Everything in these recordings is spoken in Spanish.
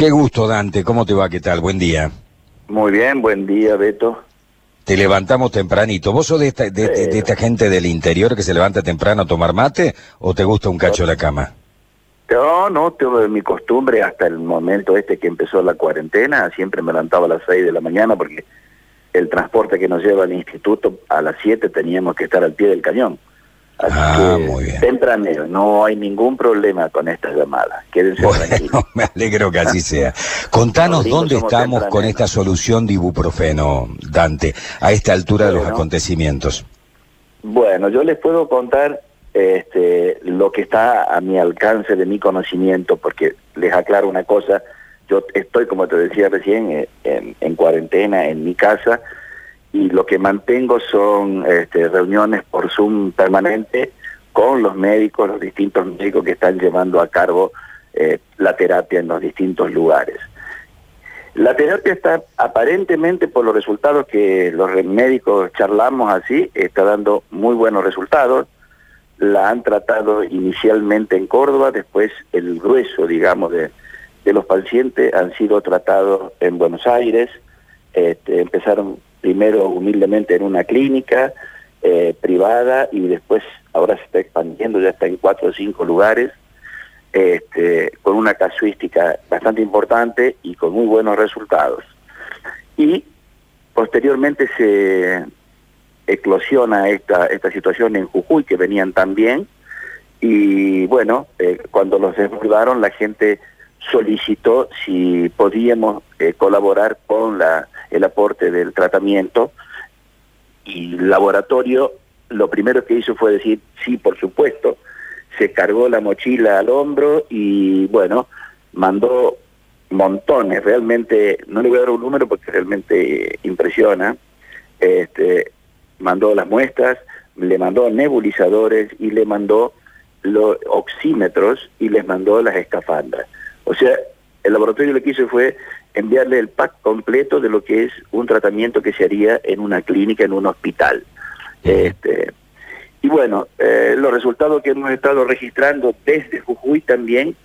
Qué gusto, Dante. ¿Cómo te va? ¿Qué tal? Buen día. Muy bien, buen día, Beto. Te levantamos tempranito. ¿Vos sos de esta, de, de- de esta gente del interior que se levanta temprano a tomar mate o te gusta un cacho de la cama? No, no, tengo mi costumbre hasta el momento este que empezó la cuarentena, siempre me levantaba a las 6 de la mañana porque el transporte que nos lleva al instituto a las 7 teníamos que estar al pie del cañón. Así Ah, que muy bien. tempranero, no hay ningún problema con estas llamadas. Quédense tranquilos. Bueno, me alegro que así sea. Contanos dónde estamos con esta solución de ibuprofeno, Dante, a esta altura de los acontecimientos. Bueno, yo les puedo contar este, lo que está a mi alcance de mi conocimiento, porque les aclaro una cosa, yo estoy, como te decía recién, eh, en, en cuarentena en mi casa y lo que mantengo son este, reuniones por Zoom permanente con los médicos, los distintos médicos que están llevando a cargo eh, la terapia en los distintos lugares. La terapia está aparentemente por los resultados que los médicos charlamos así, está dando muy buenos resultados. La han tratado inicialmente en Córdoba, después el grueso, digamos, de, de los pacientes han sido tratados en Buenos Aires. Este, empezaron primero humildemente en una clínica eh, privada y después ahora se está expandiendo, ya está en cuatro o cinco lugares este, con una casuística bastante importante y con muy buenos resultados. Y posteriormente se eclosiona esta, esta situación en Jujuy, que venían tan bien, y bueno, eh, cuando los desbordaron, la gente solicitó si podíamos eh, colaborar con la, el aporte del tratamiento, y el laboratorio lo primero que hizo fue decir, sí, por supuesto, se cargó la mochila al hombro y bueno, mandó montones, realmente, no le voy a dar un número porque realmente impresiona, este, mandó las muestras, le mandó nebulizadores y le mandó los oxímetros y les mandó las escafandras. O sea, el laboratorio lo que hizo fue enviarle el pack completo de lo que es un tratamiento que se haría en una clínica, en un hospital. Este, y bueno, eh, los resultados que hemos estado registrando desde Jujuy también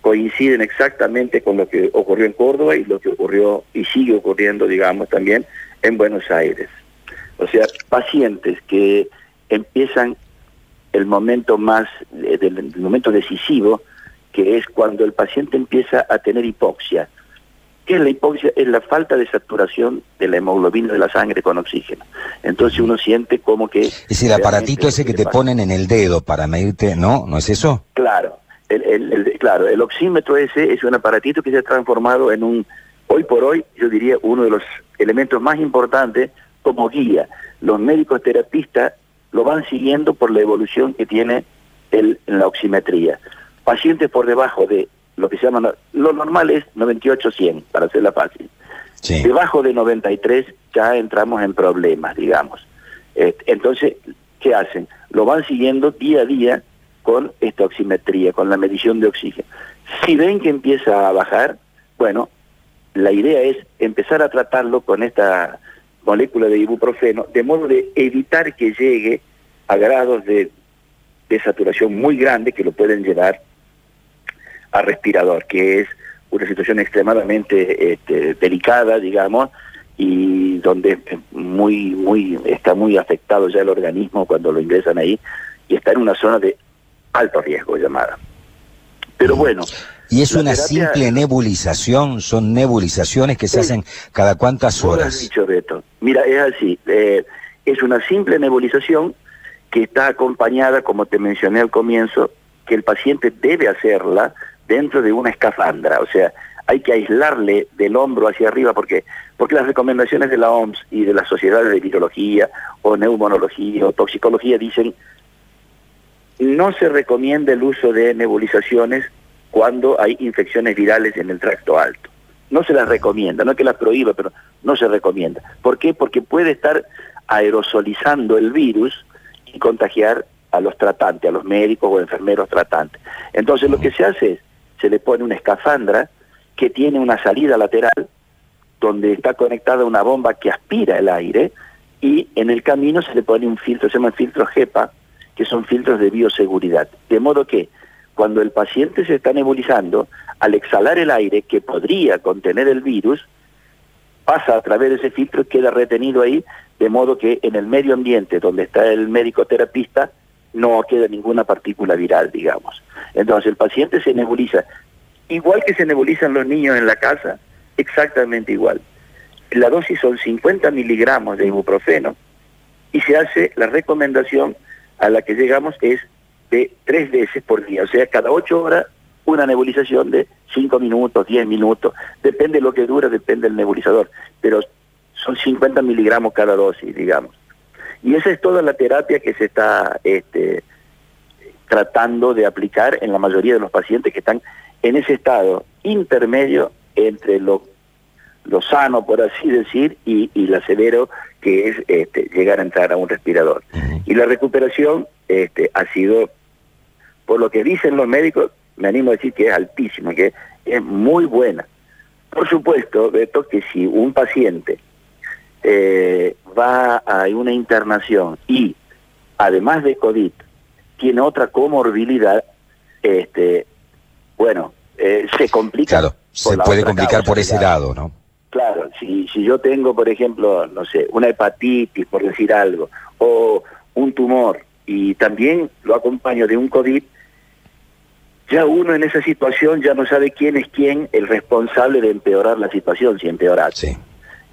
coinciden exactamente con lo que ocurrió en Córdoba y lo que ocurrió y sigue ocurriendo, digamos, también en Buenos Aires. O sea, pacientes que empiezan el momento más, eh, el momento decisivo, que es cuando el paciente empieza a tener hipoxia. ¿Qué es la hipoxia? Es la falta de saturación de la hemoglobina de la sangre con oxígeno. Entonces uno siente como que... Es el aparatito ese que te ponen en el dedo para medirte, ¿no? ¿No es eso? Claro, el, el- el- claro, el oxímetro ese es un aparatito que se ha transformado en un, hoy por hoy, yo diría, uno de los elementos más importantes como guía. Los médicos terapistas lo van siguiendo por la evolución que tiene el, en la oximetría. Pacientes por debajo de lo que se llama, lo normal es 98-100, para hacerla fácil. Sí. Debajo de 93 ya entramos en problemas, digamos. Eh, entonces, ¿qué hacen? Lo van siguiendo día a día con esta oximetría, con la medición de oxígeno. Si ven que empieza a bajar, bueno, la idea es empezar a tratarlo con esta molécula de ibuprofeno, de modo de evitar que llegue a grados de, de saturación muy grande que lo pueden llevar a respirador, que es una situación extremadamente este, delicada, digamos, y donde muy, muy, está muy afectado ya el organismo cuando lo ingresan ahí, y está en una zona de alto riesgo llamada. Pero bueno. Y es una terapia- simple nebulización, son nebulizaciones que se Sí. hacen cada cuántas lo has horas. dicho, Beto. Mira, es así. eh, es una simple nebulización que está acompañada, como te mencioné al comienzo, que el paciente debe hacerla dentro de una escafandra. O sea, hay que aislarle del hombro hacia arriba porque porque las recomendaciones de la OMS y de las sociedades de virología o neumonología o toxicología dicen no se recomienda el uso de nebulizaciones cuando hay infecciones virales en el tracto alto. No se las recomienda, no es que las prohíba, pero no se recomienda. ¿Por qué? Porque puede estar aerosolizando el virus y contagiar a los tratantes, a los médicos o enfermeros tratantes. Entonces lo que se hace es, se le pone una escafandra que tiene una salida lateral donde está conectada una bomba que aspira el aire y en el camino se le pone un filtro, se llama filtro HEPA, que son filtros de bioseguridad. De modo que cuando el paciente se está nebulizando, al exhalar el aire que podría contener el virus, pasa a través de ese filtro y queda retenido ahí, de modo que en el medio ambiente donde está el médico terapista no queda ninguna partícula viral, digamos. Entonces el paciente se nebuliza, igual que se nebulizan los niños en la casa, exactamente igual. La dosis son 50 miligramos de ibuprofeno y se hace la recomendación a la que llegamos es de tres veces por día, o sea, cada ocho horas una nebulización de cinco minutos, diez minutos, depende de lo que dura, depende del nebulizador, pero son 50 miligramos cada dosis, digamos. Y esa es toda la terapia que se está este, tratando de aplicar en la mayoría de los pacientes que están en ese estado intermedio entre lo, lo sano, por así decir, y, y la severo, que es este, llegar a entrar a un respirador. Y la recuperación este, ha sido, por lo que dicen los médicos, me animo a decir que es altísima, que es muy buena. Por supuesto, Beto, que si un paciente eh, va a una internación y además de COVID tiene otra comorbilidad, este, bueno, eh, se complica. Claro, se puede complicar por ese lado, ¿no? Claro, si, si yo tengo, por ejemplo, no sé, una hepatitis, por decir algo, o un tumor, y también lo acompaño de un COVID, ya uno en esa situación ya no sabe quién es quién el responsable de empeorar la situación, si empeorar. Sí.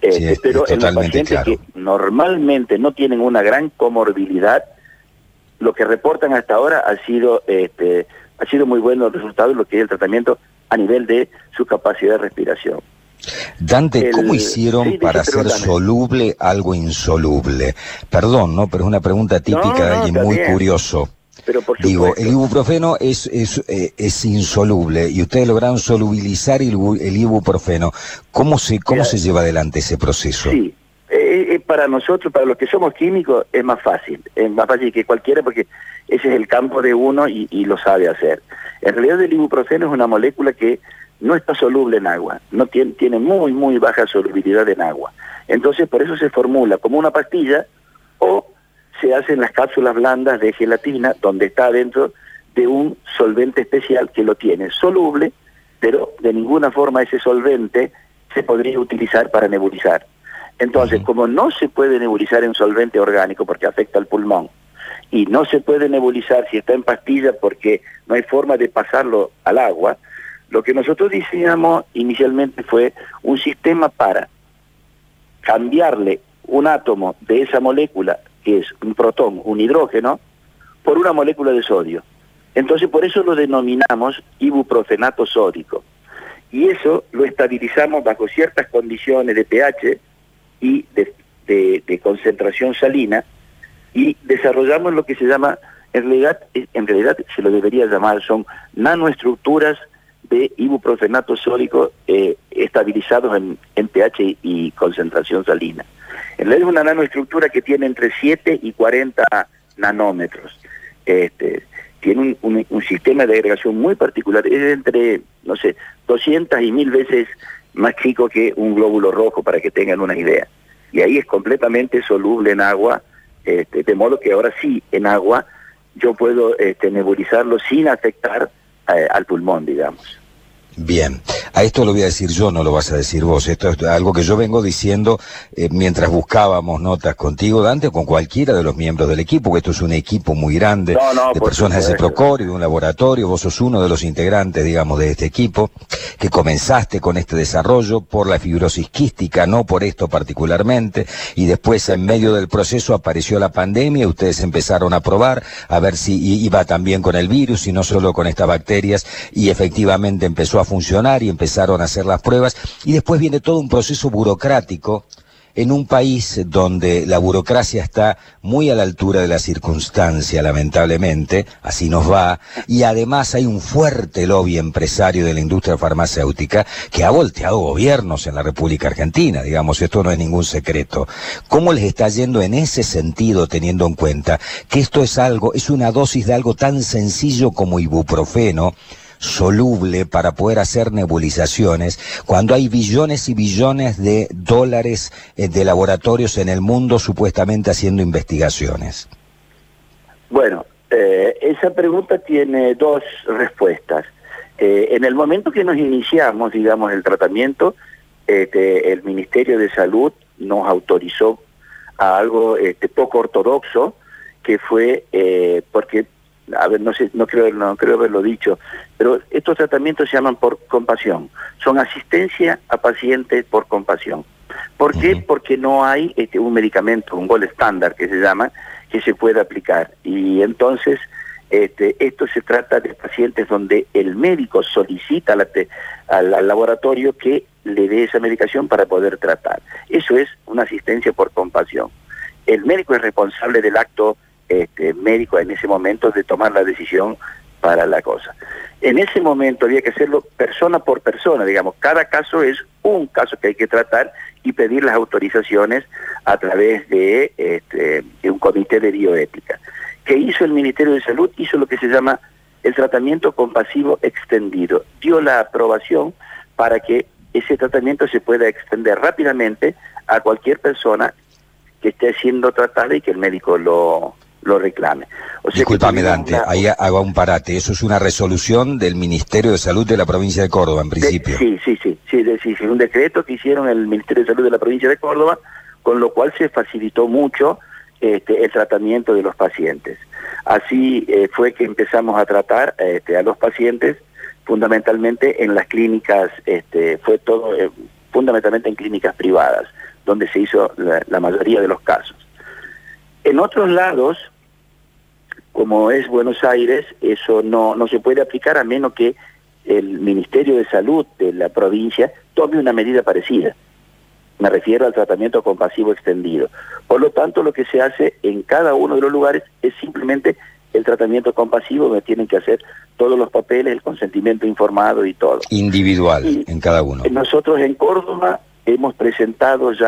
Eh, pero en los pacientes que normalmente no tienen una gran comorbilidad, lo que reportan hasta ahora ha sido este, ha sido muy bueno el resultado de lo que es el tratamiento a nivel de su capacidad de respiración. Dante, ¿cómo hicieron para hacer soluble algo insoluble? Perdón, ¿no? Pero es una pregunta típica de alguien muy curioso. Digo, el ibuprofeno es, es, eh, es, insoluble y ustedes lograron solubilizar el, ibuprofeno. ¿Cómo se, cómo se lleva adelante ese proceso? Sí, eh, eh, para nosotros, para los que somos químicos, es más fácil. Es más fácil que cualquiera porque ese es el campo de uno y, y lo sabe hacer. En realidad el ibuprofeno es una molécula que no está soluble en agua, no tiene, tiene muy, muy baja solubilidad en agua. Entonces, por eso se formula como una pastilla o se hacen las cápsulas blandas de gelatina, donde está dentro de un solvente especial que lo tiene soluble, pero de ninguna forma ese solvente se podría utilizar para nebulizar. Entonces, como no se puede nebulizar en solvente orgánico porque afecta al pulmón, y no se puede nebulizar si está en pastilla porque no hay forma de pasarlo al agua, lo que nosotros diseñamos inicialmente fue un sistema para cambiarle un átomo de esa molécula que es un protón, un hidrógeno, por una molécula de sodio. Entonces por eso lo denominamos ibuprofenato sódico. Y eso lo estabilizamos bajo ciertas condiciones de pH y de, concentración salina y desarrollamos lo que se llama, en realidad, en realidad se lo debería llamar, son nanoestructuras de ibuprofenato sódico eh, estabilizados en, en pH y concentración salina. En realidad es una nanoestructura que tiene entre 7 y 40 nanómetros. Este, tiene un, un, sistema de agregación muy particular, es entre, no sé, 200 y 1000 veces más chico que un glóbulo rojo, para que tengan una idea. Y ahí es completamente soluble en agua, este, de modo que ahora sí, en agua, yo puedo este, nebulizarlo sin afectar eh, al pulmón, digamos. Bien, a esto lo voy a decir yo, no lo vas a decir vos. Esto es algo que yo vengo diciendo eh, mientras buscábamos notas contigo, Dante, o con cualquiera de los miembros del equipo, que esto es un equipo muy grande de personas de Procor de un laboratorio. Vos sos uno de los integrantes, digamos, de este equipo, que comenzaste con este desarrollo por la fibrosis quística, no por esto particularmente, y después en medio del proceso apareció la pandemia, ustedes empezaron a probar a ver si iba también con el virus y no solo con estas bacterias, y efectivamente empezó a funcionar y empezaron a hacer las pruebas y después viene todo un proceso burocrático en un país donde la burocracia está muy a la altura de la circunstancia, lamentablemente, así nos va, y además hay un fuerte lobby empresario de la industria farmacéutica que ha volteado gobiernos en la República Argentina, digamos, esto no es ningún secreto. ¿Cómo les está yendo en ese sentido, teniendo en cuenta que esto es algo, es una dosis de algo tan sencillo como ibuprofeno, soluble para poder hacer nebulizaciones, cuando hay billones y billones de dólares eh, de laboratorios en el mundo supuestamente haciendo investigaciones? Bueno, eh, esa pregunta tiene dos respuestas. Eh, en el momento que nos iniciamos, digamos, el tratamiento, este, el Ministerio de Salud nos autorizó a algo este, poco ortodoxo, que fue porque, a ver, no sé, no creo, no creo haberlo dicho, pero estos tratamientos se llaman por compasión, son asistencia a pacientes por compasión. ¿Por qué? Porque no hay este, un medicamento, un gol estándar que se llama, que se pueda aplicar. Y entonces este, esto se trata de pacientes donde el médico solicita al, laboratorio que le dé esa medicación para poder tratar. Eso es una asistencia por compasión. El médico es responsable del acto este, médico en ese momento de tomar la decisión para la cosa. En ese momento había que hacerlo persona por persona, digamos, cada caso es un caso que hay que tratar y pedir las autorizaciones a través de, este, de un comité de bioética. ¿Qué hizo el Ministerio de Salud? Hizo lo que se llama el tratamiento compasivo extendido. Dio la aprobación para que ese tratamiento se pueda extender rápidamente a cualquier persona que esté siendo tratada y que el médico lo, lo reclame. O Disculpame, Dante, ahí hago un parate. Eso es una resolución del Ministerio de Salud de la provincia de Córdoba, en principio. sí, sí, sí, sí, sí, sí, un decreto que hicieron el Ministerio de Salud de la provincia de Córdoba, con lo cual se facilitó mucho este, el tratamiento de los pacientes. Así eh, fue que empezamos a tratar este, a los pacientes fundamentalmente en las clínicas, este, fue todo eh, fundamentalmente en clínicas privadas, donde se hizo la, mayoría de los casos. En otros lados, como es Buenos Aires, eso no, no se puede aplicar a menos que el Ministerio de Salud de la provincia tome una medida parecida. Me refiero al tratamiento compasivo extendido. Por lo tanto, lo que se hace en cada uno de los lugares es simplemente el tratamiento compasivo, donde tienen que hacer todos los papeles, el consentimiento informado y todo. Individual en cada uno. Nosotros en Córdoba hemos presentado ya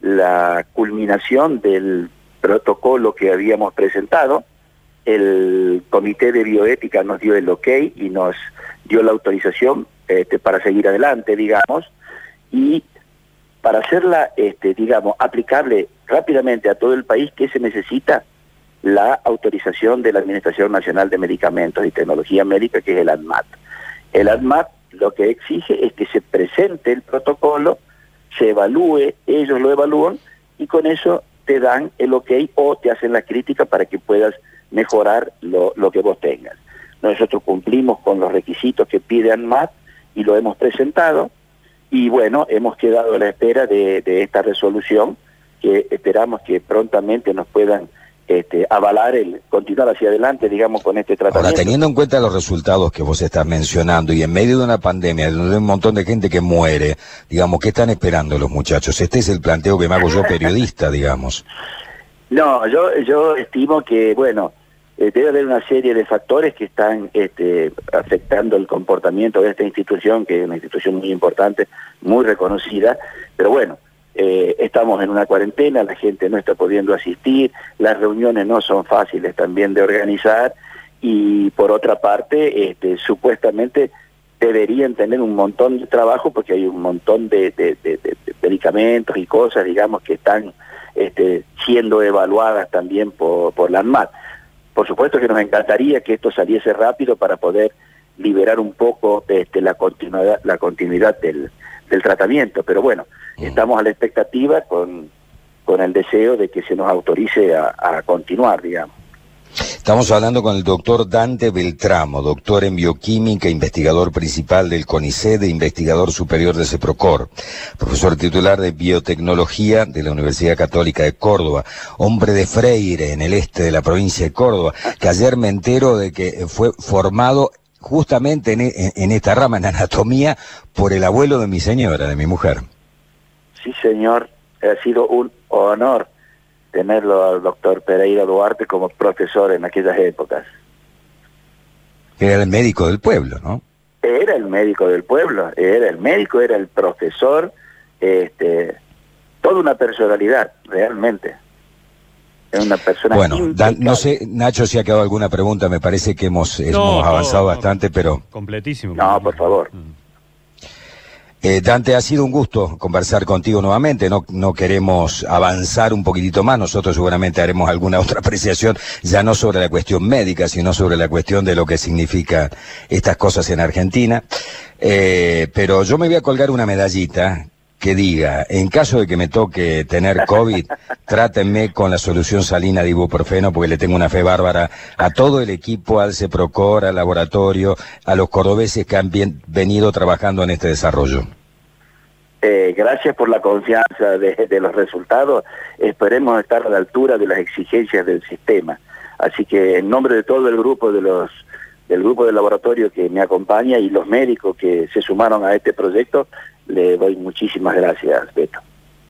la culminación del protocolo que habíamos presentado. El Comité de Bioética nos dio el ok y nos dio la autorización este, para seguir adelante, digamos, y para hacerla, este, digamos, aplicable rápidamente a todo el país, ¿qué se necesita? La autorización de la Administración Nacional de Medicamentos y Tecnología Médica, que es el ADMAT. El ADMAT lo que exige es que se presente el protocolo, se evalúe, ellos lo evalúan y con eso te dan el ok o te hacen la crítica para que puedas mejorar lo, lo que vos tengas. Nosotros cumplimos con los requisitos que pide ANMAT y lo hemos presentado y bueno, hemos quedado a la espera de, esta resolución que esperamos que prontamente nos puedan este, avalar el continuar hacia adelante, digamos, con este tratamiento. Ahora, teniendo en cuenta los resultados que vos estás mencionando y en medio de una pandemia donde hay un montón de gente que muere, digamos, ¿qué están esperando los muchachos? Este es el planteo que me hago yo periodista, digamos. No, yo, yo estimo que, bueno, eh, debe haber una serie de factores que están este, afectando el comportamiento de esta institución, que es una institución muy importante, muy reconocida, pero bueno, eh, estamos en una cuarentena, la gente no está pudiendo asistir, las reuniones no son fáciles también de organizar y por otra parte, este, supuestamente deberían tener un montón de trabajo porque hay un montón de, medicamentos y cosas, digamos, que están este, siendo evaluadas también por, por la ANMAT. Por supuesto que nos encantaría que esto saliese rápido para poder liberar un poco este, la continuidad, la continuidad del, tratamiento, pero bueno, estamos a la expectativa con, con el deseo de que se nos autorice a continuar, digamos. Estamos hablando con el doctor Dante Beltramo, doctor en bioquímica, investigador principal del CONICET e investigador superior de CEPROCOR, profesor titular de biotecnología de la Universidad Católica de Córdoba, hombre de Freire en el este de la provincia de Córdoba, que ayer me entero de que fue formado justamente en, en esta rama, en anatomía, por el abuelo de mi señora, de mi mujer. Sí, señor, ha sido un honor tenerlo al doctor Pereira Duarte como profesor en aquellas épocas. Era el médico del pueblo, ¿no? Era el médico del pueblo, era el médico, era el profesor, este, toda una personalidad, realmente. Es una persona Bueno, no sé, Nacho, si ha quedado alguna pregunta, me parece que hemos, hemos avanzado bastante, pero... Completísimo. No, por favor. Mm. Eh, Dante, ha sido un gusto conversar contigo nuevamente. No, no queremos avanzar un poquitito más. Nosotros seguramente haremos alguna otra apreciación, ya no sobre la cuestión médica, sino sobre la cuestión de lo que significan estas cosas en Argentina. Eh, pero yo me voy a colgar una medallita que diga, en caso de que me toque tener COVID, trátenme con la solución salina de ibuprofeno porque le tengo una fe bárbara a todo el equipo, al CEPROCOR, al laboratorio, a los cordobeses que han venido trabajando en este desarrollo. Eh, gracias por la confianza de, de, los resultados. Esperemos estar a la altura de las exigencias del sistema. Así que en nombre de todo el grupo de los del grupo de laboratorio que me acompaña y los médicos que se sumaron a este proyecto, le doy muchísimas gracias, Beto.